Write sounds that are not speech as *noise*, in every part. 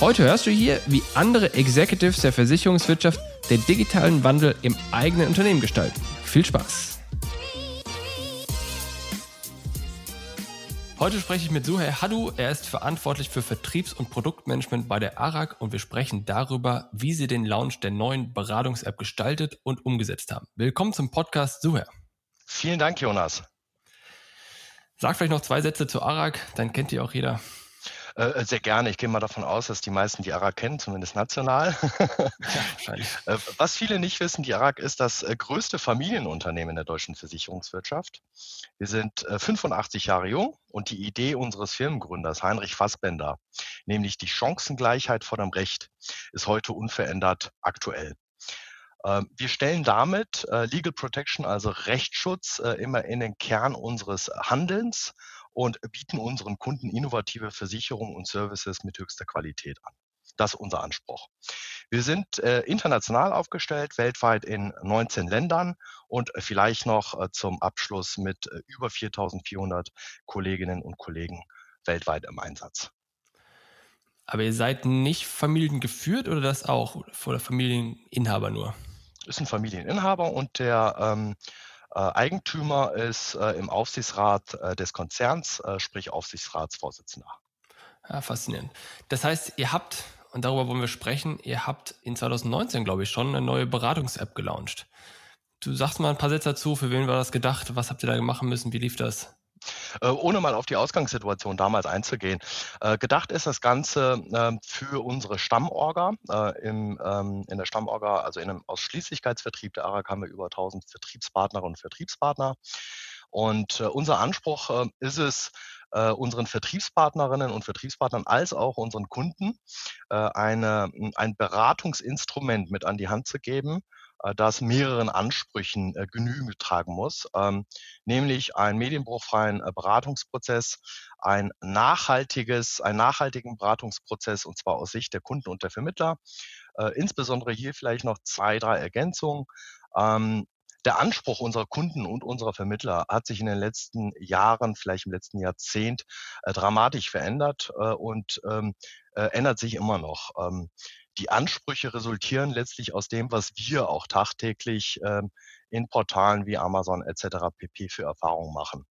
Heute hörst du hier, wie andere Executives der Versicherungswirtschaft den digitalen Wandel im eigenen Unternehmen gestalten. Viel Spaß! Heute spreche ich mit Suher Hadu. Er ist verantwortlich für Vertriebs- und Produktmanagement bei der ARAG und wir sprechen darüber, wie sie den Launch der neuen Beratungs-App gestaltet und umgesetzt haben. Willkommen zum Podcast Suher. Vielen Dank, Jonas. Sag vielleicht noch zwei Sätze zu ARAG, dann kennt ihr auch jeder. Äh, äh, sehr gerne. Ich gehe mal davon aus, dass die meisten die ARAG kennen, zumindest national. ja. *laughs* Äh, was viele nicht wissen, die ARAG ist das äh, größte Familienunternehmen in der deutschen Versicherungswirtschaft. Wir sind 85 Jahre jung und die Idee unseres Firmengründers Heinrich Fassbender, nämlich die Chancengleichheit vor dem Recht, ist heute unverändert aktuell. Ähm, wir stellen damit Legal Protection, also Rechtsschutz, immer in den Kern unseres Handelns und bieten unseren Kunden innovative Versicherungen und Services mit höchster Qualität an. Das ist unser Anspruch. Wir sind äh, international aufgestellt, weltweit in 19 Ländern und vielleicht noch äh, zum Abschluss mit äh, über 4400 Kolleginnen und Kollegen weltweit im Einsatz. Aber ihr seid nicht familiengeführt oder das auch? Oder Familieninhaber nur? Ist ein Familieninhaber und der ähm, äh, Eigentümer ist äh, im Aufsichtsrat äh, des Konzerns, sprich Aufsichtsratsvorsitzender. Ja, faszinierend. Das heißt, ihr habt, und darüber wollen wir sprechen, ihr habt in 2019, glaube ich, schon eine neue Beratungs-App gelauncht. Du sagst mal ein paar Sätze dazu, für wen war das gedacht, was habt ihr da machen müssen, wie lief das? Äh, ohne mal auf die Ausgangssituation damals einzugehen. Äh, gedacht ist das Ganze ähm, für unsere Stammorga. Äh, Im, ähm, in der Stammorga, also in einem Ausschließlichkeitsvertrieb der ARAG haben wir über 1000 Vertriebspartnerinnen und Vertriebspartner. Und unser Anspruch ist es, unseren Vertriebspartnerinnen und Vertriebspartnern als auch unseren Kunden eine, ein Beratungsinstrument mit an die Hand zu geben, äh, das mehreren Ansprüchen äh, Genüge tragen muss, ähm, nämlich einen medienbruchfreien äh, Beratungsprozess, ein nachhaltiges, einen nachhaltigen Beratungsprozess und zwar aus Sicht der Kunden und der Vermittler. insbesondere hier vielleicht noch zwei, drei Ergänzungen. Ähm, der Anspruch unserer Kunden und unserer Vermittler hat sich in den letzten Jahren, vielleicht im letzten Jahrzehnt, äh, dramatisch verändert äh, und ähm, äh, ändert sich immer noch. Ähm, die Ansprüche resultieren letztlich aus dem, was wir auch tagtäglich ähm, in Portalen wie Amazon etc. pp. für Erfahrungen machen.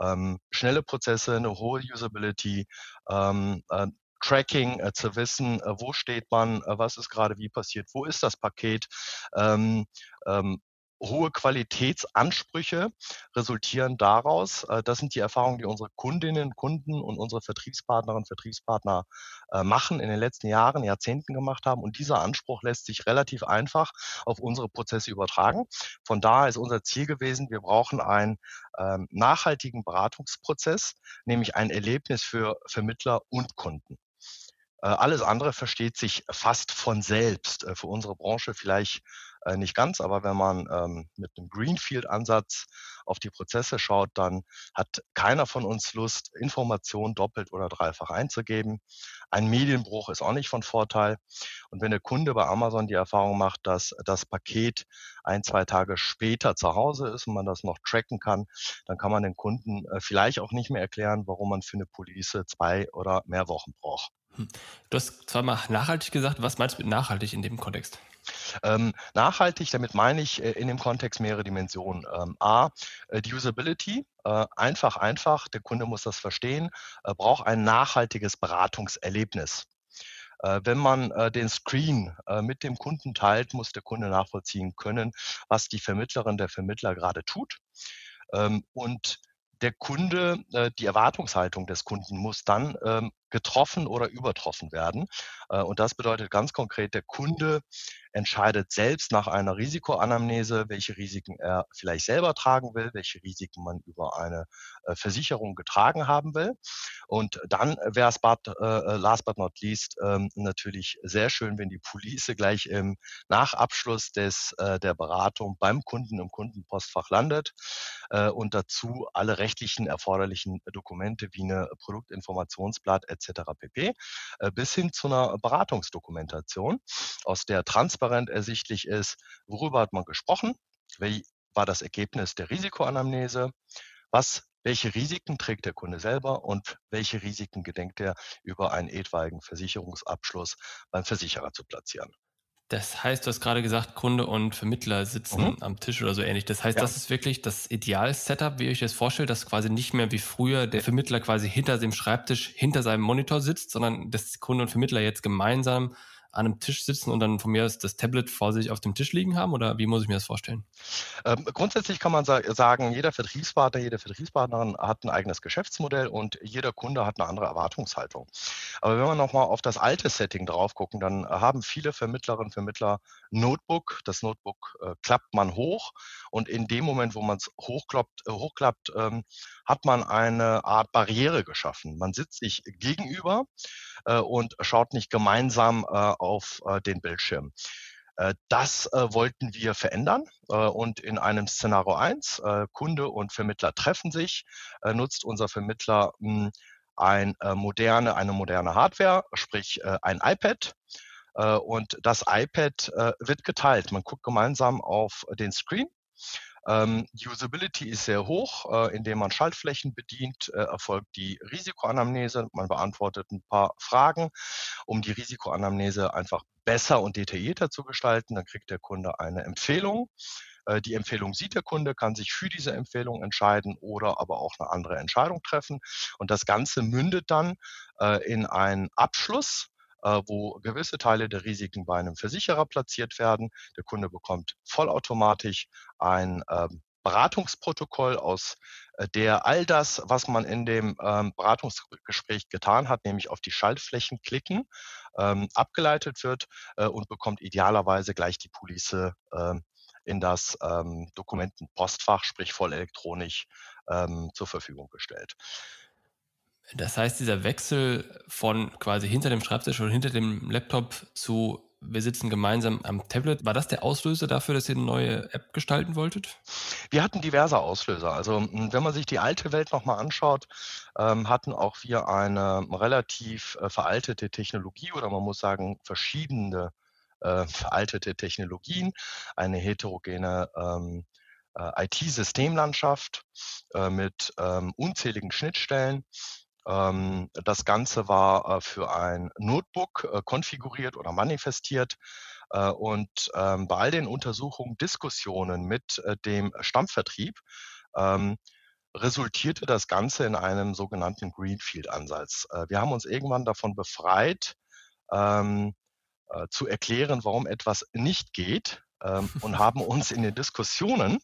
Ähm, schnelle Prozesse, eine hohe Usability, ähm, äh, Tracking äh, zu wissen, äh, wo steht man, äh, was ist gerade wie passiert, wo ist das Paket, ähm, ähm, hohe Qualitätsansprüche resultieren daraus. Äh, das sind die Erfahrungen, die unsere Kundinnen, Kunden und unsere Vertriebspartnerinnen und Vertriebspartner äh, machen, in den letzten Jahren, Jahrzehnten gemacht haben. Und dieser Anspruch lässt sich relativ einfach auf unsere Prozesse übertragen. Von daher ist unser Ziel gewesen, wir brauchen einen ähm, nachhaltigen Beratungsprozess, nämlich ein Erlebnis für Vermittler und Kunden. Äh, alles andere versteht sich fast von selbst. Für unsere Branche vielleicht äh, nicht ganz, aber wenn man ähm, mit einem Greenfield-Ansatz auf die Prozesse schaut, dann hat keiner von uns Lust, Informationen doppelt oder dreifach einzugeben. Ein Medienbruch ist auch nicht von Vorteil. Und wenn der Kunde bei Amazon die Erfahrung macht, dass das Paket ein, zwei Tage später zu Hause ist und man das noch tracken kann, dann kann man den Kunden äh, vielleicht auch nicht mehr erklären, warum man für eine Police zwei oder mehr Wochen braucht. Hm. Du hast zweimal nachhaltig gesagt. Was meinst du mit nachhaltig in dem Kontext? Ähm, nachhaltig, damit meine ich äh, in dem Kontext mehrere Dimensionen. Ähm, A, äh, die Usability, äh, einfach, einfach, der Kunde muss das verstehen, äh, braucht ein nachhaltiges Beratungserlebnis. Äh, wenn man äh, den Screen mit dem Kunden teilt, muss der Kunde nachvollziehen können, was die Vermittlerin, der Vermittler gerade tut. Ähm, und der Kunde, die Erwartungshaltung des Kunden muss dann ähm, getroffen oder übertroffen werden. Äh, und das bedeutet ganz konkret, der Kunde entscheidet selbst nach einer Risikoanamnese, welche Risiken er vielleicht selber tragen will, welche Risiken man über eine äh, Versicherung getragen haben will. Und dann wäre es äh, last but not least ähm, natürlich sehr schön, wenn die Police gleich im Nachabschluss des, der Beratung beim Kunden im Kundenpostfach landet und dazu alle rechtlichen erforderlichen Dokumente wie eine Produktinformationsblatt etc etc. pp. Äh, bis hin zu einer Beratungsdokumentation, aus der transparent ersichtlich ist, worüber hat man gesprochen, wie war das Ergebnis der Risikoanamnese, was welche Risiken trägt der Kunde selber und welche Risiken gedenkt er über einen etwaigen Versicherungsabschluss beim Versicherer zu platzieren. Das heißt, du hast gerade gesagt, Kunde und Vermittler sitzen mhm. am Tisch oder so ähnlich. Das heißt, ja. das ist wirklich das Ideal-Setup, wie euch das vorstellt, dass quasi nicht mehr wie früher der Vermittler quasi hinter dem Schreibtisch, hinter seinem Monitor sitzt, sondern dass Kunde und Vermittler jetzt gemeinsam an einem Tisch sitzen und dann von mir aus das Tablet vor sich auf dem Tisch liegen haben? Oder wie muss ich mir das vorstellen? Ähm, grundsätzlich kann man sa sagen, jeder Vertriebspartner, jede Vertriebspartnerin hat ein eigenes Geschäftsmodell und jeder Kunde hat eine andere Erwartungshaltung. Aber wenn wir nochmal auf das alte Setting drauf gucken, dann haben viele Vermittlerinnen und Vermittler Notebook. Das Notebook äh, klappt man hoch und in dem Moment, wo man es hochklappt, äh, hochklappt ähm, hat man eine Art Barriere geschaffen. Man sitzt sich gegenüber äh, und schaut nicht gemeinsam äh, auf äh, den Bildschirm. Das wollten wir verändern und in einem Szenario 1, Kunde und Vermittler treffen sich, nutzt unser Vermittler hm, ein, moderne, eine moderne Hardware, sprich ein iPad. Und das iPad wird geteilt. Man guckt gemeinsam auf den Screen ähm, Usability ist sehr hoch, äh, indem man Schaltflächen bedient, äh, erfolgt die Risikoanamnese. Man beantwortet ein paar Fragen, um die Risikoanamnese einfach besser und detaillierter zu gestalten. Dann kriegt der Kunde eine Empfehlung. Äh, die Empfehlung sieht der Kunde, kann sich für diese Empfehlung entscheiden oder aber auch eine andere Entscheidung treffen. Und das Ganze mündet dann äh, in einen Abschluss, wo gewisse Teile der Risiken bei einem Versicherer platziert werden. Der Kunde bekommt vollautomatisch ein ähm, Beratungsprotokoll, aus äh, der all das, was man in dem ähm, Beratungsgespräch getan hat, nämlich auf die Schaltflächen klicken, ähm, abgeleitet wird äh, und bekommt idealerweise gleich die Police äh, in das Dokumentenpostfach, sprich voll elektronisch, zur Verfügung gestellt. Das heißt, dieser Wechsel von quasi hinter dem Schreibtisch oder hinter dem Laptop zu wir sitzen gemeinsam am Tablet. War das der Auslöser dafür, dass ihr eine neue App gestalten wolltet? Wir hatten diverse Auslöser. Also wenn man sich die alte Welt nochmal anschaut, ähm, hatten auch wir eine relativ äh, veraltete Technologie oder man muss sagen verschiedene äh, veraltete Technologien, eine heterogene ähm, äh, IT-Systemlandschaft mit ähm, unzähligen Schnittstellen das Ganze war äh, für ein Notebook äh, konfiguriert oder manifestiert. Äh, und ähm, bei all den Untersuchungen, Diskussionen mit dem Stammvertrieb ähm, resultierte das Ganze in einem sogenannten Greenfield-Ansatz. Wir haben uns irgendwann davon befreit, zu erklären, warum etwas nicht geht und haben uns in den Diskussionen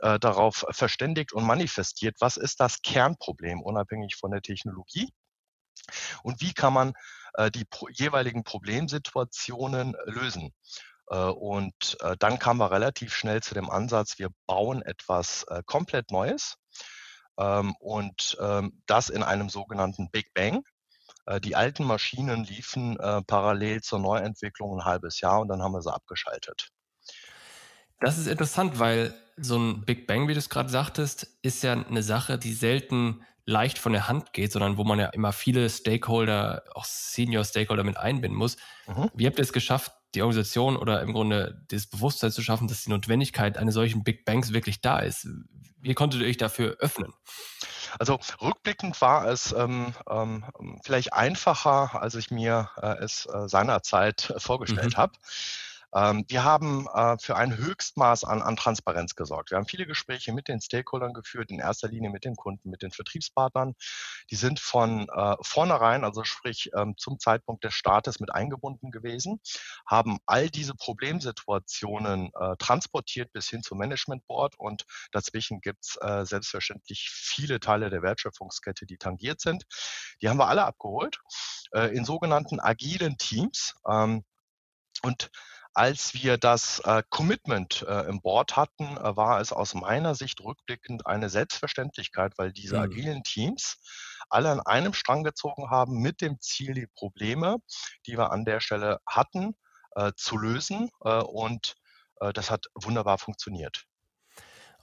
äh, darauf verständigt und manifestiert, was ist das Kernproblem, unabhängig von der Technologie und wie kann man äh, die pro jeweiligen Problemsituationen lösen. Äh, und äh, dann kamen wir relativ schnell zu dem Ansatz, wir bauen etwas äh, komplett Neues ähm, und ähm, das in einem sogenannten Big Bang. Die alten Maschinen liefen parallel zur Neuentwicklung ein halbes Jahr und dann haben wir sie abgeschaltet. Das ist interessant, weil so ein Big Bang, wie du es gerade sagtest, ist ja eine Sache, die selten leicht von der Hand geht, sondern wo man ja immer viele Stakeholder, auch Senior Stakeholder mit einbinden muss. Mhm. Wie habt ihr es geschafft, die Organisation oder im Grunde das Bewusstsein zu schaffen, dass die Notwendigkeit eines solchen Big Bangs wirklich da ist? Wie konntet ihr euch dafür öffnen? Also rückblickend war es ähm, ähm, vielleicht einfacher, als ich mir äh, es äh, seinerzeit vorgestellt mhm. habe. Ähm, wir haben äh, für ein Höchstmaß an, an Transparenz gesorgt. Wir haben viele Gespräche mit den Stakeholdern geführt, in erster Linie mit den Kunden, mit den Vertriebspartnern. Die sind von äh, vornherein, also sprich ähm, zum Zeitpunkt des Startes mit eingebunden gewesen, haben all diese Problemsituationen äh, transportiert bis hin zum Management Board und dazwischen gibt's äh, selbstverständlich viele Teile der Wertschöpfungskette, die tangiert sind. Die haben wir alle abgeholt in sogenannten agilen Teams. Ähm, und als wir das äh, Commitment äh, im Board hatten, äh, war es aus meiner Sicht rückblickend eine Selbstverständlichkeit, weil diese mhm. agilen Teams alle an einem Strang gezogen haben mit dem Ziel, die Probleme, die wir an der Stelle hatten, äh, zu lösen. Äh, und äh, das hat wunderbar funktioniert.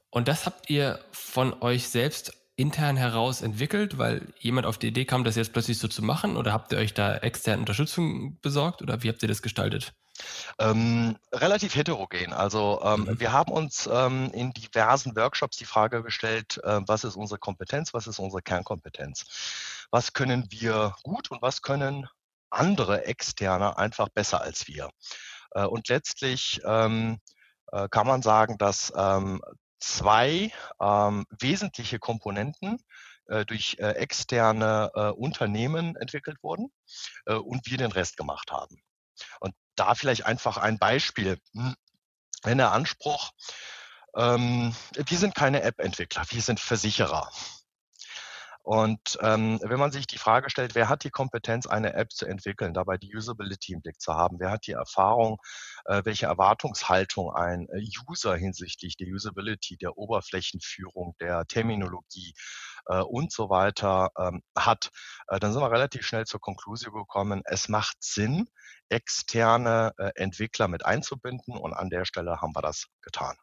Und das habt ihr von euch selbst intern heraus entwickelt, weil jemand auf die Idee kam, das jetzt plötzlich so zu machen? Oder habt ihr euch da externe Unterstützung besorgt oder wie habt ihr das gestaltet? Ähm, relativ heterogen. Also ähm, mhm. wir haben uns ähm, in diversen Workshops die Frage gestellt, äh, was ist unsere Kompetenz, was ist unsere Kernkompetenz? Was können wir gut und was können andere Externe einfach besser als wir? Äh, und letztlich ähm, äh, kann man sagen, dass ähm, zwei ähm, wesentliche Komponenten äh, durch äh, externe äh, Unternehmen entwickelt wurden und wir den Rest gemacht haben. Und da vielleicht einfach ein Beispiel. Hm, wenn der Anspruch, ähm, wir sind keine App-Entwickler, wir sind Versicherer. Und ähm, wenn man sich die Frage stellt, wer hat die Kompetenz, eine App zu entwickeln, dabei die Usability im Blick zu haben, wer hat die Erfahrung, äh, welche Erwartungshaltung ein äh, User hinsichtlich der Usability, der Oberflächenführung, der Terminologie und so weiter ähm, hat, äh, dann sind wir relativ schnell zur Konklusion gekommen, es macht Sinn, externe äh, Entwickler mit einzubinden und an der Stelle haben wir das getan.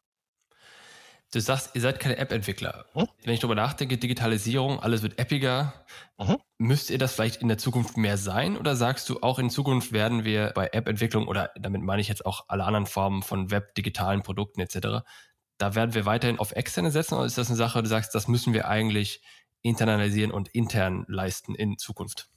Du sagst, ihr seid keine App-Entwickler. Hm? Wenn ich darüber nachdenke, Digitalisierung, alles wird appiger. Mhm. Müsst ihr das vielleicht in der Zukunft mehr sein? Oder sagst du, auch in Zukunft werden wir bei App-Entwicklung oder damit meine ich jetzt auch alle anderen Formen von Web, digitalen Produkten etc., da werden wir weiterhin auf externe setzen? Oder ist das eine Sache, du sagst, das müssen wir eigentlich internalisieren und intern leisten in Zukunft?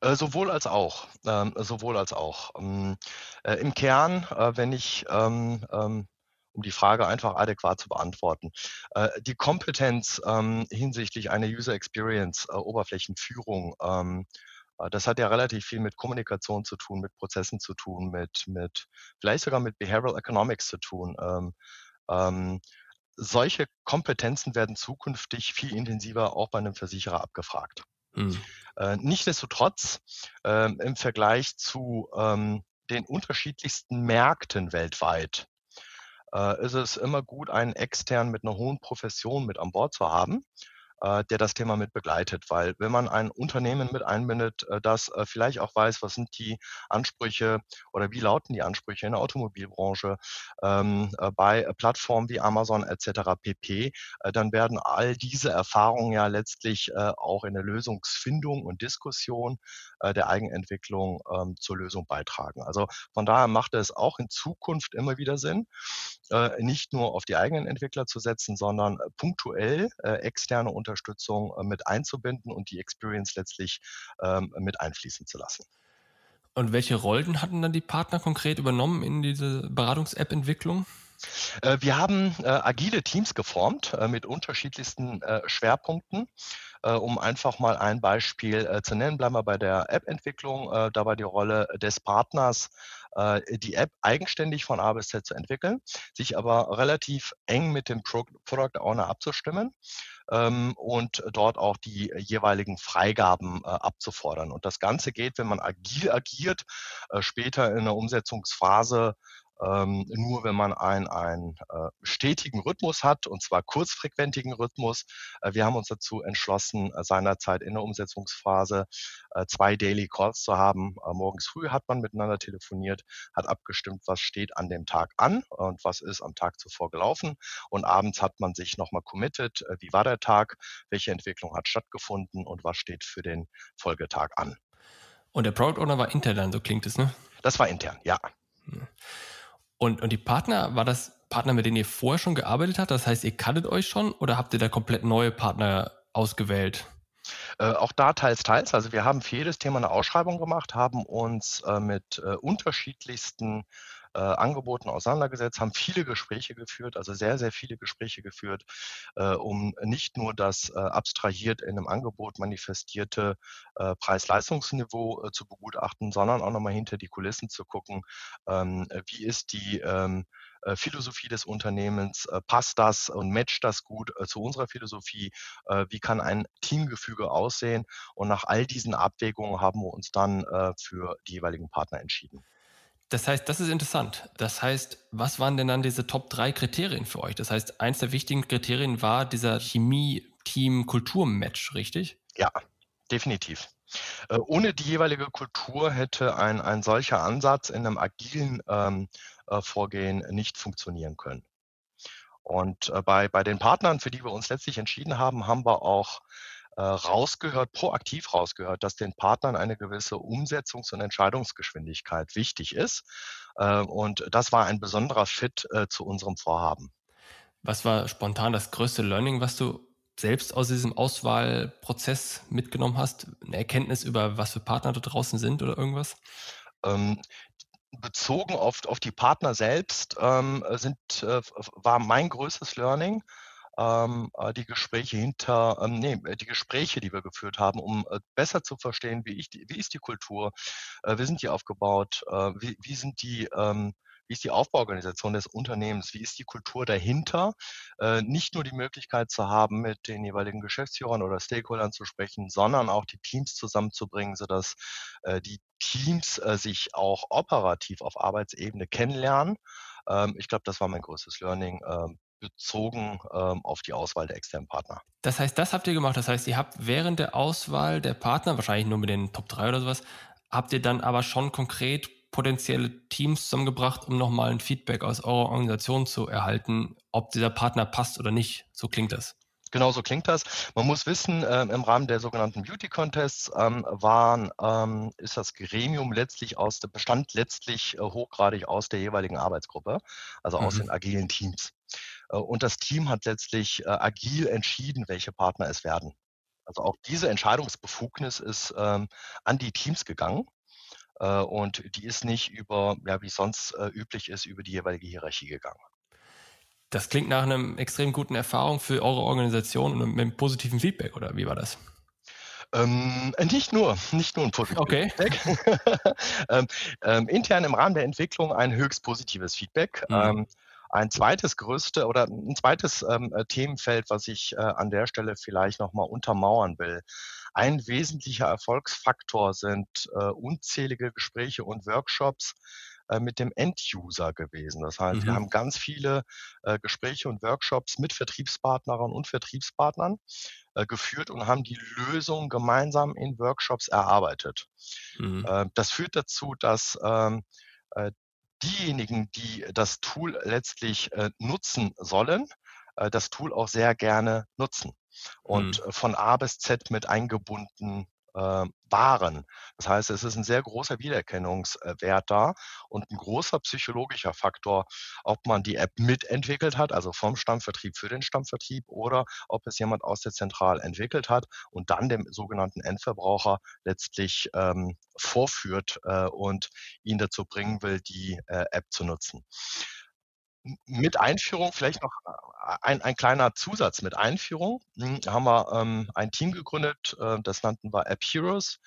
Äh, sowohl als auch. Ähm, sowohl als auch. Ähm, äh, Im Kern, äh, wenn ich ähm, ähm um die Frage einfach adäquat zu beantworten. Äh, die Kompetenz ähm, hinsichtlich einer User Experience, äh, Oberflächenführung, ähm, äh, das hat ja relativ viel mit Kommunikation zu tun, mit Prozessen zu tun, mit, mit vielleicht sogar mit Behavioral Economics zu tun. Ähm, solche Kompetenzen werden zukünftig viel intensiver auch bei einem Versicherer abgefragt. Hm. Äh, Nichtsdestotrotz äh, im Vergleich zu ähm, den unterschiedlichsten Märkten weltweit äh, ist es immer gut, einen extern mit einer hohen Profession mit an Bord zu haben, der das Thema mit begleitet. Weil wenn man ein Unternehmen mit einbindet, äh, das äh, vielleicht auch weiß, was sind die Ansprüche oder wie lauten die Ansprüche in der Automobilbranche, ähm, bei Plattformen wie Amazon etc. pp., dann werden all diese Erfahrungen ja letztlich auch in der Lösungsfindung und Diskussion der Eigenentwicklung ähm, zur Lösung beitragen. Also von daher macht es auch in Zukunft immer wieder Sinn, nicht nur auf die eigenen Entwickler zu setzen, sondern punktuell externe Unternehmen Unterstützung äh, mit einzubinden und die Experience letztlich ähm, mit einfließen zu lassen. Und welche Rollen hatten dann die Partner konkret übernommen in diese Beratungs-App-Entwicklung? Äh, wir haben äh, agile Teams geformt äh, mit unterschiedlichsten äh, Schwerpunkten. Äh, um einfach mal ein Beispiel zu nennen, bleiben wir bei der App-Entwicklung. da war die Rolle des Partners, die App eigenständig von A bis Z zu entwickeln, sich aber relativ eng mit dem Pro Product Owner abzustimmen ähm, und dort auch die jeweiligen Freigaben abzufordern. Und das Ganze geht, wenn man agil agiert, später in der Umsetzungsphase ähm, nur wenn man einen, einen äh, stetigen Rhythmus hat, und zwar kurzfrequentigen Rhythmus. Äh, wir haben uns dazu entschlossen, äh, seinerzeit in der Umsetzungsphase äh, zwei Daily Calls zu haben. Äh, morgens früh hat man miteinander telefoniert, hat abgestimmt, was steht an dem Tag an und was ist am Tag zuvor gelaufen. Und abends hat man sich nochmal committed, äh, wie war der Tag, welche Entwicklung hat stattgefunden und was steht für den Folgetag an. Und der Product Owner war intern, so klingt es, ne? Das war intern, ja. Hm. Und, und die Partner, war das Partner, mit denen ihr vorher schon gearbeitet habt? Das heißt, ihr kanntet euch schon oder habt ihr da komplett neue Partner ausgewählt? Äh, auch da teils, teils. Also wir haben für jedes Thema eine Ausschreibung gemacht, haben uns äh, mit äh, unterschiedlichsten äh, Angeboten auseinandergesetzt, haben viele Gespräche geführt, also sehr, sehr viele Gespräche geführt, äh, um nicht nur das äh, abstrahiert in einem Angebot manifestierte äh, Preis-Leistungsniveau äh, zu begutachten, sondern auch nochmal hinter die Kulissen zu gucken, ähm, wie ist die ähm, äh, Philosophie des Unternehmens, äh, passt das und matcht das gut zu unserer Philosophie, wie kann ein Teamgefüge aussehen und nach all diesen Abwägungen haben wir uns dann für die jeweiligen Partner entschieden. Das heißt, das ist interessant. Das heißt, was waren denn dann diese Top 3 Kriterien für euch? Das heißt, eins der wichtigen Kriterien war dieser Chemie-Team-Kultur-Match, richtig? Ja, definitiv. ohne die jeweilige Kultur hätte ein, ein solcher Ansatz in einem agilen ähm, äh, Vorgehen nicht funktionieren können. Und äh, bei, bei den Partnern, für die wir uns letztlich entschieden haben, haben wir auch äh, rausgehört, proaktiv rausgehört, dass den Partnern eine gewisse Umsetzungs- und Entscheidungsgeschwindigkeit wichtig ist. und das war ein besonderer Fit zu unserem Vorhaben. Was war spontan das größte Learning, was du selbst aus diesem Auswahlprozess mitgenommen hast? Eine Erkenntnis über, was für Partner da draußen sind oder irgendwas? Ähm, bezogen auf, auf die Partner selbst ähm, sind, äh, war mein größtes Learning, äh, die Gespräche hinter, ähm, nee, die Gespräche, die wir geführt haben, um äh, besser zu verstehen, wie, ich, wie ist die Kultur, äh, wie sind die aufgebaut, äh, wie, wie sind die ähm, wie ist die Aufbauorganisation des Unternehmens, wie ist die Kultur dahinter, äh, nicht nur die Möglichkeit zu haben, mit den jeweiligen Geschäftsführern oder Stakeholdern zu sprechen, sondern auch die Teams zusammenzubringen, sodass äh, die Teams äh, sich auch operativ auf Arbeitsebene kennenlernen. Ähm, ich glaube, das war mein größtes Learning ähm, bezogen ähm, auf die Auswahl der externen Partner. Das heißt, das habt ihr gemacht. Das heißt, ihr habt während der Auswahl der Partner, wahrscheinlich nur mit den Top 3 oder sowas, habt ihr dann aber schon konkret potenzielle Teams zusammengebracht, um nochmal ein Feedback aus eurer Organisation zu erhalten, ob dieser Partner passt oder nicht. So klingt das. Genau so klingt das. Man muss wissen, äh, im Rahmen der sogenannten Beauty Contests ähm, waren, ähm, ist das Gremium letztlich aus, bestand letztlich äh, hochgradig aus der jeweiligen Arbeitsgruppe, also aus mhm. den agilen Teams. Äh, und das Team hat letztlich äh, agil entschieden, welche Partner es werden. Also auch diese Entscheidungsbefugnis ist ähm, an die Teams gegangen. Äh, und die ist nicht über, ja, wie sonst äh, üblich ist, über die jeweilige Hierarchie gegangen. Das klingt nach einem extrem guten Erfahrung für eure Organisation und mit einem positiven Feedback, oder wie war das? Ähm, nicht nur, nicht nur ein positives okay. Feedback. *laughs* ähm, ähm, intern im Rahmen der Entwicklung ein höchst positives Feedback. Mhm. Ein zweites größte oder ein zweites ähm, äh, Themenfeld, was ich äh, an der Stelle vielleicht nochmal untermauern will. Ein wesentlicher Erfolgsfaktor sind äh, unzählige Gespräche und Workshops äh, mit dem End-User gewesen. Das heißt, mhm. wir haben ganz viele äh, Gespräche und Workshops mit Vertriebspartnerinnen und Vertriebspartnern äh, geführt und haben die Lösung gemeinsam in Workshops erarbeitet. Mhm. Äh, das führt dazu, dass ähm, äh, diejenigen, die das Tool letztlich äh, nutzen sollen, äh, das Tool auch sehr gerne nutzen und mhm. von A bis Z mit eingebunden äh, waren. Das heißt, es ist ein sehr großer Wiedererkennungswert da und ein großer psychologischer Faktor, ob man die App mitentwickelt hat, also vom Stammvertrieb für den Stammvertrieb oder ob es jemand aus der Zentral entwickelt hat und dann dem sogenannten Endverbraucher letztlich ähm, vorführt äh, und ihn dazu bringen will, die äh, App zu nutzen mit Einführung vielleicht noch äh, ein, ein kleiner Zusatz mit Einführung. Hm, haben wir ähm, ein Team gegründet, äh, das nannten wir App Heroes.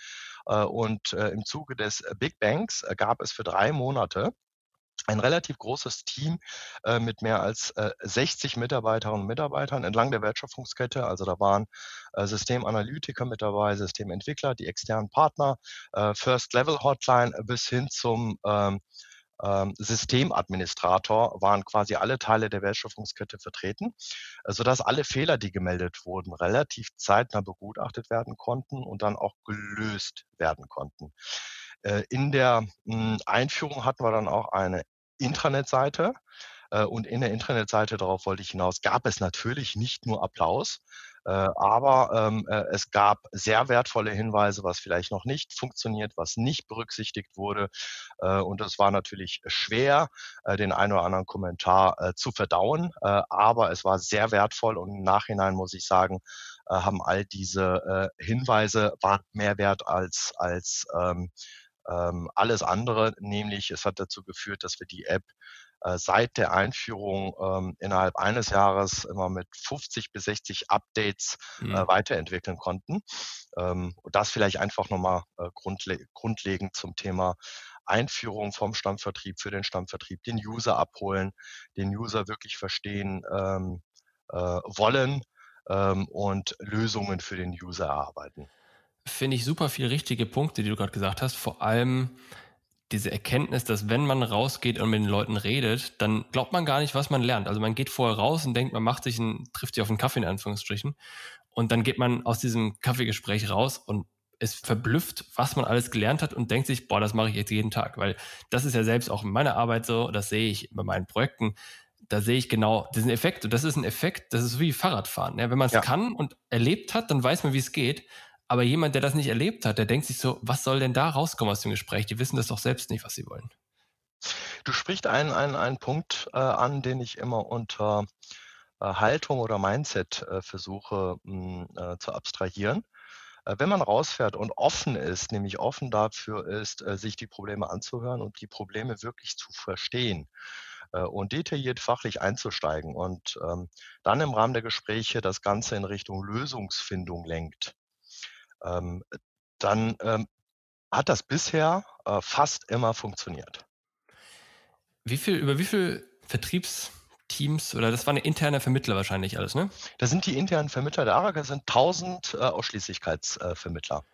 Äh, und äh, im Zuge des Big Banks äh, gab es für drei Monate ein relativ großes Team äh, mit mehr als äh, 60 Mitarbeiterinnen und Mitarbeitern entlang der Wertschöpfungskette. Also da waren äh, Systemanalytiker mit dabei, Systementwickler, die externen Partner, äh, First Level Hotline bis hin zum ähm, Systemadministrator waren quasi alle Teile der Wertschöpfungskette vertreten, äh, sodass alle Fehler, die gemeldet wurden, relativ zeitnah begutachtet werden konnten und dann auch gelöst werden konnten. Äh, in der hm, Einführung hatten wir dann auch eine Intranet-Seite, äh, und in der Internetseite, darauf wollte ich hinaus, gab es natürlich nicht nur Applaus, aber ähm, äh, es gab sehr wertvolle Hinweise, was vielleicht noch nicht funktioniert, was nicht berücksichtigt wurde. und es war natürlich schwer, den einen oder anderen Kommentar zu verdauen, aber es war sehr wertvoll und im Nachhinein muss ich sagen, haben all diese Hinweise waren mehr wert als, als ähm, ähm, alles andere, nämlich es hat dazu geführt, dass wir die App äh, seit der Einführung ähm, innerhalb eines Jahres immer mit 50 bis 60 Updates äh, mhm. weiterentwickeln konnten. Ähm, und das vielleicht einfach nochmal äh, grundle grundlegend zum Thema Einführung vom Stammvertrieb für den Stammvertrieb, den User abholen, den User wirklich verstehen ähm, äh, wollen ähm, und Lösungen für den User erarbeiten. Finde ich super viele richtige Punkte, die du gerade gesagt hast. Vor allem diese Erkenntnis, dass wenn man rausgeht und mit den Leuten redet, dann glaubt man gar nicht, was man lernt. Also man geht vorher raus und denkt, man macht sich ein, trifft sich auf einen Kaffee in Anführungsstrichen. Und dann geht man aus diesem Kaffeegespräch raus und es verblüfft, was man alles gelernt hat und denkt sich, boah, das mache ich jetzt jeden Tag. Weil das ist ja selbst auch in meiner Arbeit so, das sehe ich bei meinen Projekten. Da sehe ich genau diesen Effekt. Und das ist ein Effekt, das ist wie Fahrradfahren. Ja, wenn man es ja. kann und erlebt hat, dann weiß man, wie es geht. Aber jemand, der das nicht erlebt hat, der denkt sich so, was soll denn da rauskommen aus dem Gespräch? Die wissen das doch selbst nicht, was sie wollen. Du sprichst einen, einen, einen Punkt äh, an, den ich immer unter äh, Haltung oder Mindset äh, versuche mh, hm, äh, zu abstrahieren. Äh, wenn man rausfährt und offen ist, nämlich offen dafür ist, äh, sich die Probleme anzuhören und die Probleme wirklich zu verstehen, und detailliert fachlich einzusteigen und ähm, dann im Rahmen der Gespräche das Ganze in Richtung Lösungsfindung lenkt, ähm, dann ähm, hat das bisher äh, fast immer funktioniert. Wie viel, über wie viele Vertriebsteams oder das waren interne Vermittler wahrscheinlich alles, ne? Das sind die internen Vermittler der ARAG, das sind 1000 äh, Ausschließlichkeitsvermittler. Äh,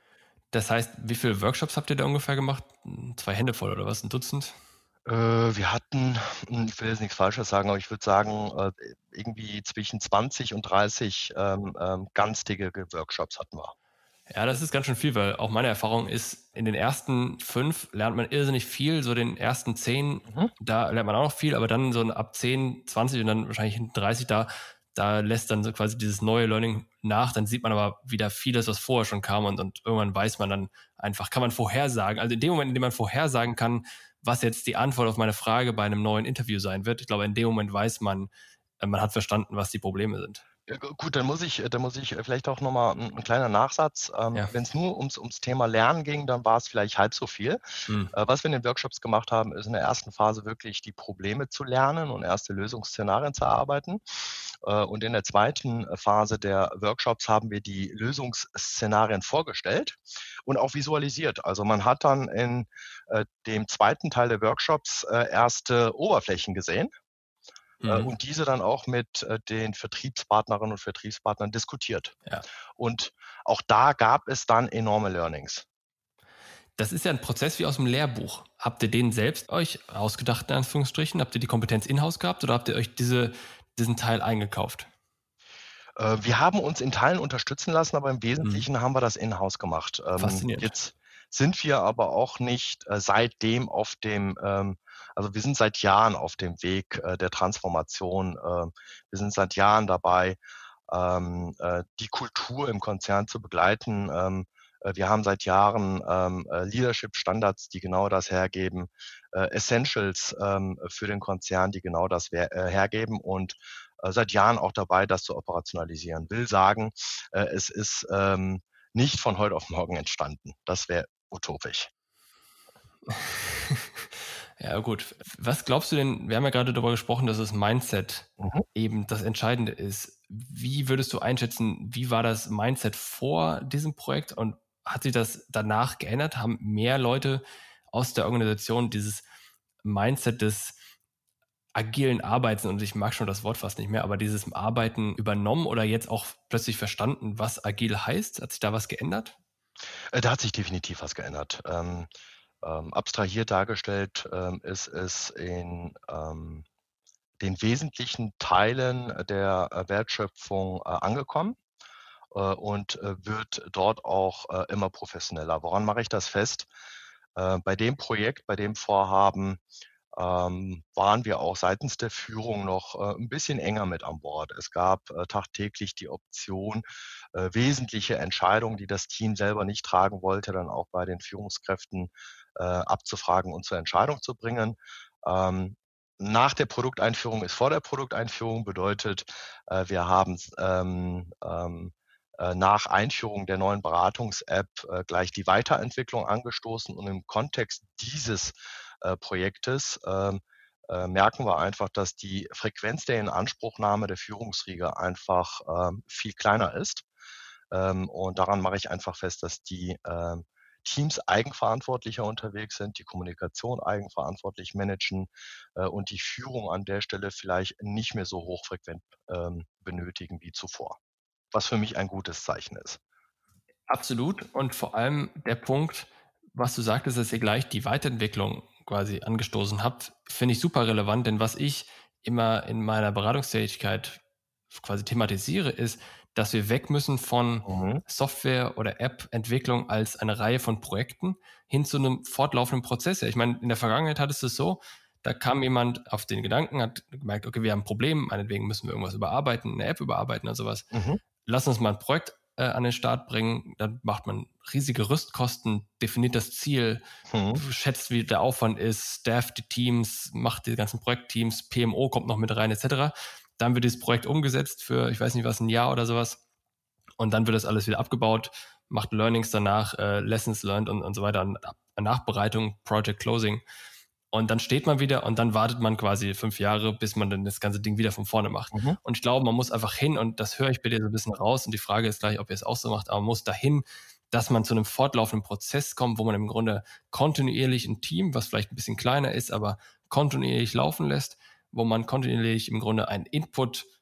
das heißt, wie viele Workshops habt ihr da ungefähr gemacht? Zwei Hände voll oder was? Ein Dutzend? Äh, wir hatten, hm, ich will jetzt nichts Falsches sagen, aber ich würde sagen, äh, irgendwie zwischen 20 und 30 ähm, ähm, ganztägige Workshops hatten wir. Ja, das ist ganz schön viel, weil auch meine Erfahrung ist, in den ersten fünf lernt man irrsinnig viel, so den ersten zehn, mhm. da lernt man auch noch viel, aber dann so ab 10, 20 und dann wahrscheinlich hinten 30, da, da lässt dann so quasi dieses neue Learning nach, dann sieht man aber wieder vieles, was vorher schon kam und, und irgendwann weiß man dann einfach, kann man vorhersagen. Also in dem Moment, in dem man vorhersagen kann, was jetzt die Antwort auf meine Frage bei einem neuen Interview sein wird, ich glaube, in dem Moment weiß man, äh, man hat verstanden, was die Probleme sind. Gut, dann muss ich, dann muss ich vielleicht auch nochmal ein, ein kleiner Nachsatz. Ähm, ja. Wenn es nur ums, ums Thema Lernen ging, dann war es vielleicht halb so viel. Mhm. Äh, was wir in den Workshops gemacht haben, ist in der ersten Phase wirklich die Probleme zu lernen und erste Lösungsszenarien zu erarbeiten. Äh, und in der zweiten Phase der Workshops haben wir die Lösungsszenarien vorgestellt und auch visualisiert. Also man hat dann in äh, dem zweiten Teil der Workshops äh, erste Oberflächen gesehen äh, mhm. und diese dann auch mit äh, den Vertriebspartnerinnen und Vertriebspartnern diskutiert. Ja. Und auch da gab es dann enorme Learnings. Das ist ja ein Prozess wie aus dem Lehrbuch. Habt ihr den selbst euch ausgedacht, in Anführungsstrichen? Habt ihr die Kompetenz in-house gehabt oder habt ihr euch diese, diesen Teil eingekauft? Äh, wir haben uns in Teilen unterstützen lassen, aber im mhm. Wesentlichen mhm. haben wir das in-house gemacht. Ähm, Faszinierend. Jetzt sind wir aber auch nicht seitdem auf dem ähm, also wir sind seit Jahren auf dem Weg äh, der Transformation. Äh, wir sind seit Jahren dabei, ähm, äh, die Kultur im Konzern zu begleiten. Ähm, äh, wir haben seit Jahren ähm, äh, Leadership-Standards, die genau das hergeben, äh, Essentials ähm, für den Konzern, die genau das äh, hergeben und äh, seit Jahren auch dabei, das zu operationalisieren. Will sagen, äh, es ist ähm, nicht von heute auf morgen entstanden. Das wäre utopisch. *laughs* Ja, gut. Was glaubst du denn, wir haben ja gerade darüber gesprochen, dass das Mindset mhm. eben das Entscheidende ist. Wie würdest du einschätzen, wie war das Mindset vor diesem Projekt und hat sich das danach geändert? Haben mehr Leute aus der Organisation dieses Mindset des agilen Arbeiten, und ich mag schon das Wort fast nicht mehr, aber dieses Arbeiten übernommen oder jetzt auch plötzlich verstanden, was agil heißt? Hat sich da was geändert? Äh, da hat sich definitiv was geändert. Ähm, ähm, abstrahiert dargestellt ähm, ist es in ähm, den wesentlichen Teilen der äh, Wertschöpfung äh, angekommen äh, und äh, wird dort auch immer professioneller. Woran mache ich das fest? Bei dem Projekt, bei dem Vorhaben ähm, waren wir auch seitens der Führung noch äh, ein bisschen enger mit an Bord. Es gab äh, tagtäglich die Option, äh, wesentliche Entscheidungen, die das Team selber nicht tragen wollte, dann auch bei den Führungskräften äh, abzufragen und zur Entscheidung zu bringen. Ähm, nach der Produkteinführung ist vor der Produkteinführung bedeutet, äh, wir haben ähm, ähm, äh, nach Einführung der neuen Beratungs-App gleich die Weiterentwicklung angestoßen und im Kontext dieses äh, Projektes ähm, äh, merken wir einfach, dass die Frequenz der Inanspruchnahme der Führungsriege einfach ähm, viel kleiner ist. Ähm, und daran mache ich einfach fest, dass die Teams eigenverantwortlicher unterwegs sind, die Kommunikation eigenverantwortlich managen äh, und die Führung an der Stelle vielleicht nicht mehr so hochfrequent benötigen wie zuvor. Was für mich ein gutes Zeichen ist. Absolut. Und vor allem der Punkt, was du sagtest, dass ihr gleich die Weiterentwicklung quasi angestoßen habt, finde ich super relevant, denn was ich immer in meiner Beratungstätigkeit quasi thematisiere, ist, dass wir weg müssen von mhm. Software- oder App-Entwicklung als eine Reihe von Projekten hin zu einem fortlaufenden Prozess. Ich meine, in der Vergangenheit hattest du es so, da kam jemand auf den Gedanken, hat gemerkt, okay, wir haben ein Problem, meinetwegen müssen wir irgendwas überarbeiten, eine App überarbeiten oder sowas. Mhm. Lass uns mal ein Projekt äh, an den Start bringen, dann macht man riesige Rüstkosten, definiert das Ziel, mhm. schätzt, wie der Aufwand ist, stafft die Teams, macht die ganzen Projektteams, PMO kommt noch mit rein, etc. Dann wird dieses Projekt umgesetzt für, ich weiß nicht was, ein Jahr oder sowas. Und dann wird das alles wieder abgebaut, macht Learnings danach, äh, Lessons learned und, und so weiter, Nachbereitung, Project Closing. Und dann steht man wieder und dann wartet man quasi fünf Jahre, bis man dann das ganze Ding wieder von vorne macht. Mhm. Und ich glaube, man muss einfach hin, und das höre ich bei dir so ein bisschen raus, und die Frage ist gleich, ob ihr es auch so macht, aber man muss dahin, dass man zu einem fortlaufenden Prozess kommt, wo man im Grunde kontinuierlich ein Team, was vielleicht ein bisschen kleiner ist, aber kontinuierlich laufen lässt, wo man kontinuierlich im Grunde einen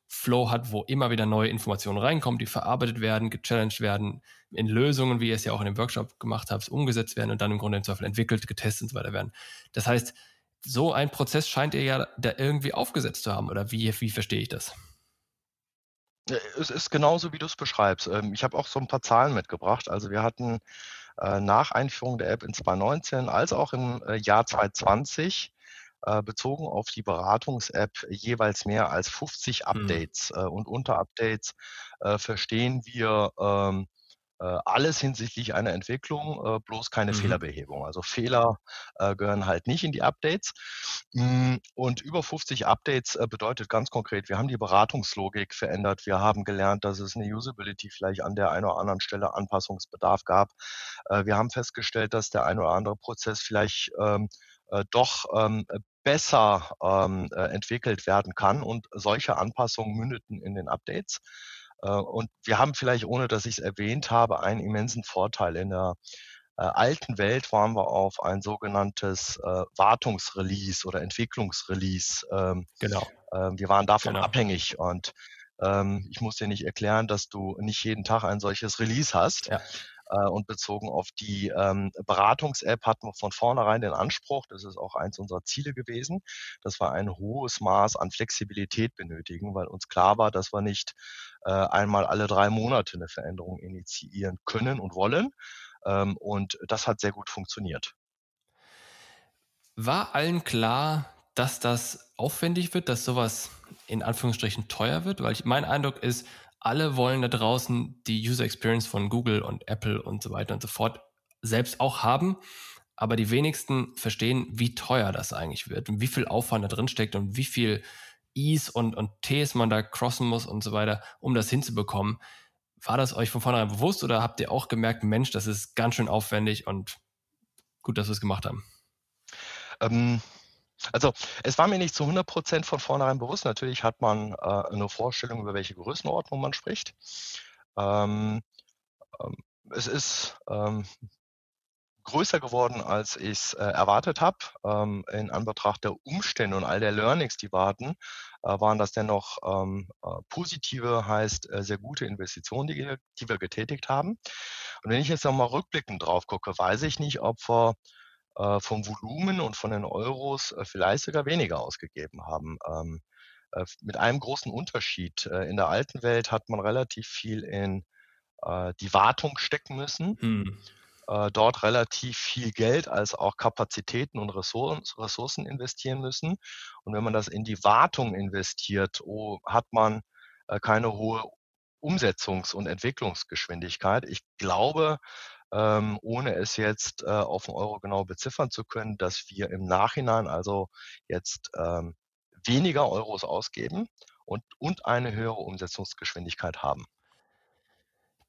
Input-Flow hat, wo immer wieder neue Informationen reinkommen, die verarbeitet werden, gechallenged werden, in Lösungen, wie ihr es ja auch in dem Workshop gemacht habt, umgesetzt werden und dann im Grunde im Zweifel entwickelt, getestet und so weiter werden. Das heißt, so ein Prozess scheint ihr ja da irgendwie aufgesetzt zu haben, oder wie, wie verstehe ich das? Es ist genauso, wie du es beschreibst. Ähm, ich habe auch so ein paar Zahlen mitgebracht. Also wir hatten äh, nach Einführung der App in 2019 als auch im äh, Jahr 2020 äh, bezogen auf die Beratungs-App jeweils mehr als 50 mhm. Updates mhm. und Unterupdates äh, verstehen wir ähm, äh, alles hinsichtlich einer Entwicklung, bloß keine mhm. Fehlerbehebung. Also Fehler gehören halt nicht in die Updates. Hm, und über 50 Updates bedeutet ganz konkret, wir haben die Beratungslogik verändert. Wir haben gelernt, dass es eine Usability vielleicht an der einen oder anderen Stelle Anpassungsbedarf gab. Wir haben festgestellt, dass der ein oder andere Prozess vielleicht ähm, äh, doch ähm, besser ähm, äh, entwickelt werden kann. Und solche Anpassungen mündeten in den Updates. Äh, und wir haben vielleicht, ohne dass ich es erwähnt habe, einen immensen Vorteil. In der äh, alten Welt waren wir auf ein sogenanntes äh, Wartungsrelease oder Entwicklungsrelease. Ähm, genau. Ähm, wir waren davon genau. abhängig und ähm, ich muss dir nicht erklären, dass du nicht jeden Tag ein solches Release hast. Ja. Äh, und bezogen auf die ähm, Beratungs-App hatten wir von vornherein den Anspruch, das ist auch eins unserer Ziele gewesen, dass wir ein hohes Maß an Flexibilität benötigen, weil uns klar war, dass wir nicht äh, einmal alle drei Monate eine Veränderung initiieren können und wollen. Ähm, und das hat sehr gut funktioniert. War allen klar, dass das aufwendig wird, dass sowas in Anführungsstrichen teuer wird? Weil ich, mein Eindruck ist, alle wollen da draußen die User Experience von Google und Apple und so weiter und so fort selbst auch haben. Aber die wenigsten verstehen, wie teuer das eigentlich wird und wie viel Aufwand da drin steckt und wie viel Is und, und Ts man da crossen muss und so weiter, um das hinzubekommen. War das euch von vornherein bewusst oder habt ihr auch gemerkt, Mensch, das ist ganz schön aufwendig und gut, dass wir es gemacht haben? Ähm, also es war mir nicht zu 100 Prozent von vornherein bewusst. Natürlich hat man äh, eine Vorstellung, über welche Größenordnung man spricht. Ähm, ähm, es ist ähm, größer geworden, als ich es äh, erwartet habe. Ähm, in Anbetracht der Umstände und all der Learnings, die warten, äh, waren das dennoch ähm, äh, positive, heißt äh, sehr gute Investitionen, die, die, wir getätigt haben. Und wenn ich jetzt nochmal rückblickend drauf gucke, weiß ich nicht, ob wir äh, vom Volumen und von den Euros äh, vielleicht sogar weniger ausgegeben haben. Ähm, äh, mit einem großen Unterschied. Äh, in der alten Welt hat man relativ viel in äh, die Wartung stecken müssen. Hm. Äh, dort relativ viel Geld als auch Kapazitäten und Ressourcen investieren müssen. Und wenn man das in die Wartung investiert, oh, hat man keine hohe Umsetzungs- und Entwicklungsgeschwindigkeit. Ich glaube, ähm, ohne es jetzt äh, auf den Euro genau beziffern zu können, dass wir im Nachhinein also jetzt ähm, weniger Euros ausgeben und, und eine höhere Umsetzungsgeschwindigkeit haben.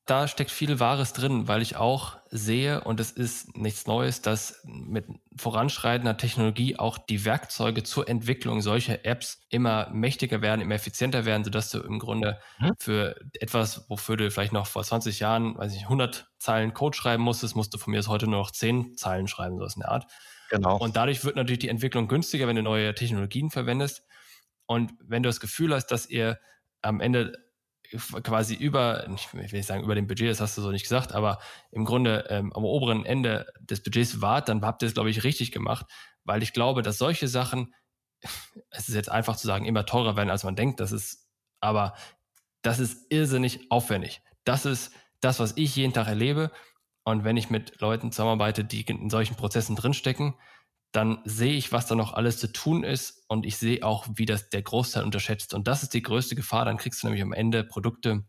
Da steckt viel Wahres drin, weil ich auch sehe, und es ist nichts Neues, dass mit voranschreitender Technologie auch die Werkzeuge zur Entwicklung solcher Apps immer mächtiger werden, immer effizienter werden, sodass du im Grunde mhm. für etwas, wofür du vielleicht noch vor 20 Jahren, weiß ich 100 Zeilen Code schreiben musstest, musst du von mir aus heute nur noch 10 Zeilen schreiben, so ist eine Art. Genau. Und dadurch wird natürlich die Entwicklung günstiger, wenn du neue Technologien verwendest. Und wenn du das Gefühl hast, dass ihr am Ende quasi über, ich will nicht sagen über dem Budget, das hast du so nicht gesagt, aber im Grunde ähm, am oberen Ende des Budgets wart, dann habt ihr es, glaube ich, richtig gemacht, weil ich glaube, dass solche Sachen, *laughs* es ist jetzt einfach zu sagen, immer teurer werden, als man denkt, das ist, aber das ist irrsinnig aufwendig. Das ist das, was ich jeden Tag erlebe. Und wenn ich mit Leuten zusammenarbeite, die in solchen Prozessen drinstecken, dann sehe ich, was da noch alles zu tun ist und ich sehe auch, wie das der Großteil unterschätzt. Und das ist die größte Gefahr. Dann kriegst du nämlich am Ende Produkte,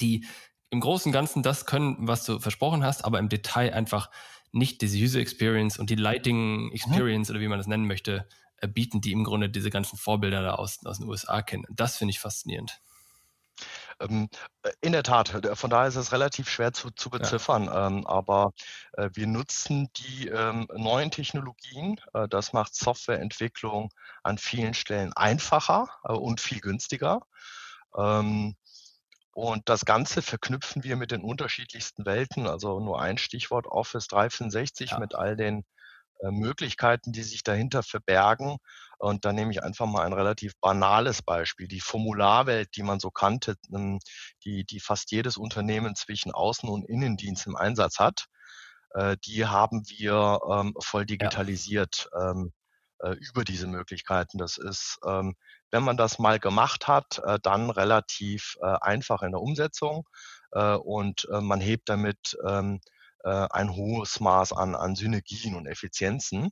die im Großen und Ganzen das können, was du versprochen hast, aber im Detail einfach nicht diese User Experience und die Lighting. Experience mhm. oder wie man das nennen möchte, äh, bieten, die im Grunde diese ganzen Vorbilder da aus, aus den USA kennen. Und das finde ich faszinierend. Ähm, äh, in der Tat, von daher ist es relativ schwer zu, zu beziffern, ja. ähm, aber äh, wir nutzen die ähm, neuen Technologien. Äh, das macht Softwareentwicklung an vielen Stellen einfacher äh, und viel günstiger. Und das Ganze verknüpfen wir mit den unterschiedlichsten Welten. Also nur ein Stichwort Office 365 ja. mit all den äh, Möglichkeiten, die sich dahinter verbergen. Und da nehme ich einfach mal ein relativ banales Beispiel. Die Formularwelt, die man so kannte, ähm, die, die fast jedes Unternehmen zwischen Außen- und Innendienst im Einsatz hat, äh, die haben wir ähm, voll digitalisiert ja. ähm, äh, über diese Möglichkeiten. Das ist, ähm, wenn man das mal gemacht hat, äh, dann relativ äh, einfach in der Umsetzung und man hebt damit ein hohes Maß an, an Synergien und Effizienzen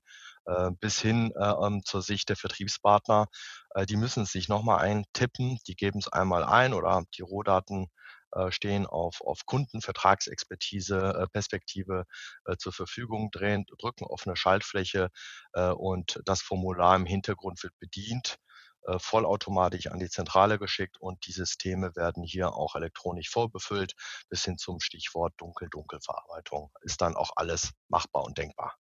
bis hin äh, ähm, zur Sicht der Vertriebspartner. Äh, die müssen es sich nochmal eintippen, die geben es einmal ein oder die Rohdaten äh, stehen auf, auf Kundenvertragsexpertise, äh, Perspektive äh, zur Verfügung, drehen, drücken auf eine Schaltfläche äh, und das Formular im Hintergrund wird bedient äh, vollautomatisch an die Zentrale geschickt und die Systeme werden hier auch elektronisch vorbefüllt bis hin zum Stichwort Dunkel-Dunkel-Verarbeitung. Ist dann auch alles machbar und denkbar.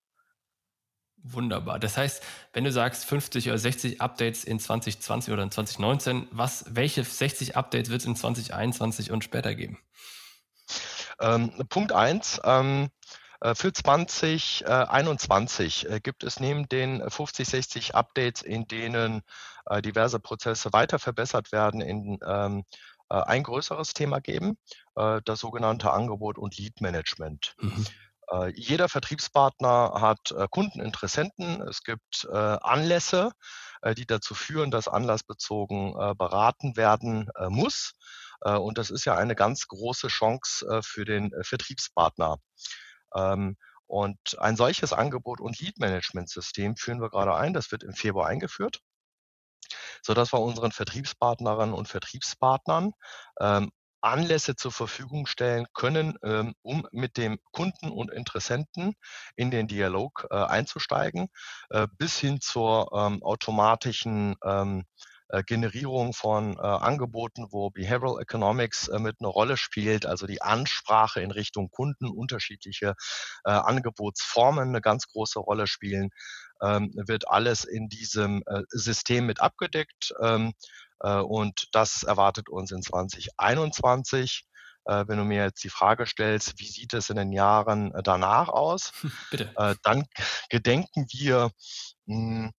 Wunderbar. Das heißt, wenn du sagst 50 oder 60 Updates in 2020 oder in 2019, was, welche 60 Updates wird es in 2021 und später geben? Ähm, Punkt 1. Ähm, äh, für 2021 äh, gibt es neben den 50, 60 Updates, in denen äh, diverse Prozesse weiter verbessert werden, in, ähm, ein größeres Thema geben, das sogenannte Angebot und Lead Management. Mhm. Jeder Vertriebspartner hat Kunden, Interessenten. Es gibt Anlässe, die dazu führen, dass anlassbezogen beraten werden muss. Und das ist ja eine ganz große Chance für den Vertriebspartner. Ähm, und ein solches Angebot und Lead-Management-System führen wir gerade ein. Das wird im Februar eingeführt, sodass wir unseren Vertriebspartnerinnen und Vertriebspartnern ähm, Anlässe zur Verfügung stellen können, ähm, um mit dem Kunden und Interessenten in den Dialog äh, einzusteigen, äh, bis hin zur ähm, automatischen ähm, äh, Generierung von äh, Angeboten, wo Behavioral Economics äh, mit einer Rolle spielt, also die Ansprache in Richtung Kunden, unterschiedliche äh, Angebotsformen eine ganz große Rolle spielen, ähm, wird alles in diesem äh, System mit abgedeckt. Ähm, äh, und das erwartet uns in 2021 wenn du mir jetzt die Frage stellst, wie sieht es in den Jahren danach aus, *laughs* Bitte. dann *laughs* gedenken wir hm,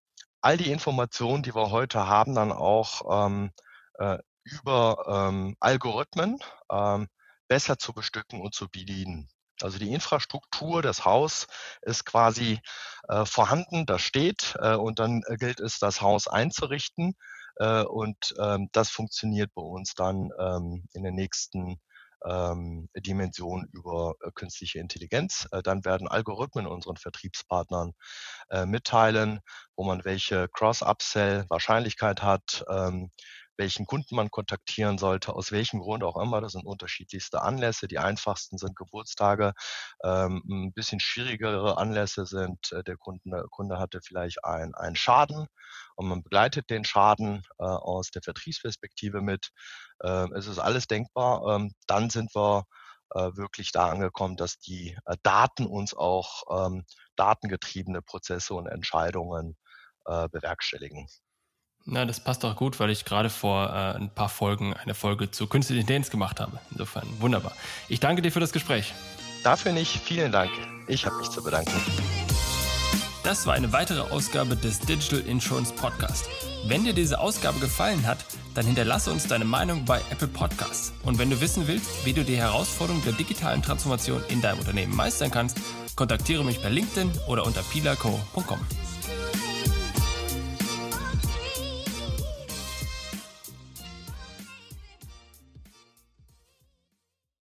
all die Informationen, die wir heute haben, dann auch ähm, äh, über ähm, Algorithmen ähm, besser zu bestücken und zu bedienen. Also die Infrastruktur, das Haus ist quasi äh, vorhanden, das steht äh, und dann äh, gilt es, das Haus einzurichten. Äh, und ähm, das funktioniert bei uns dann ähm, in den nächsten ähm, Dimension über äh, künstliche Intelligenz. Äh, dann werden Algorithmen unseren Vertriebspartnern äh, mitteilen, wo man welche Cross-Upsell-Wahrscheinlichkeit hat, ähm, welchen Kunden man kontaktieren sollte, aus welchem Grund auch immer. Das sind unterschiedlichste Anlässe. Die einfachsten sind Geburtstage. Ähm, ein bisschen schwierigere Anlässe sind, äh, der Kunde, Kunde hatte vielleicht einen Schaden und man begleitet den Schaden äh, aus der Vertriebsperspektive mit. Ähm, es ist alles denkbar. Ähm, dann sind wir äh, wirklich da angekommen, dass die Daten uns auch ähm, datengetriebene Prozesse und Entscheidungen bewerkstelligen. Na, das passt auch gut, weil ich gerade vor äh, ein paar Folgen eine Folge zu künstlicher Intelligenz gemacht habe. Insofern wunderbar. Ich danke dir für das Gespräch. Dafür nicht. Vielen Dank. Ich habe mich zu bedanken. Das war eine weitere Ausgabe des Digital Insurance Podcast. Wenn dir diese Ausgabe gefallen hat, dann hinterlasse uns deine Meinung bei Apple Podcasts. Und wenn du wissen willst, wie du die Herausforderung der digitalen Transformation in deinem Unternehmen meistern kannst, kontaktiere mich per LinkedIn oder unter pilaco.com.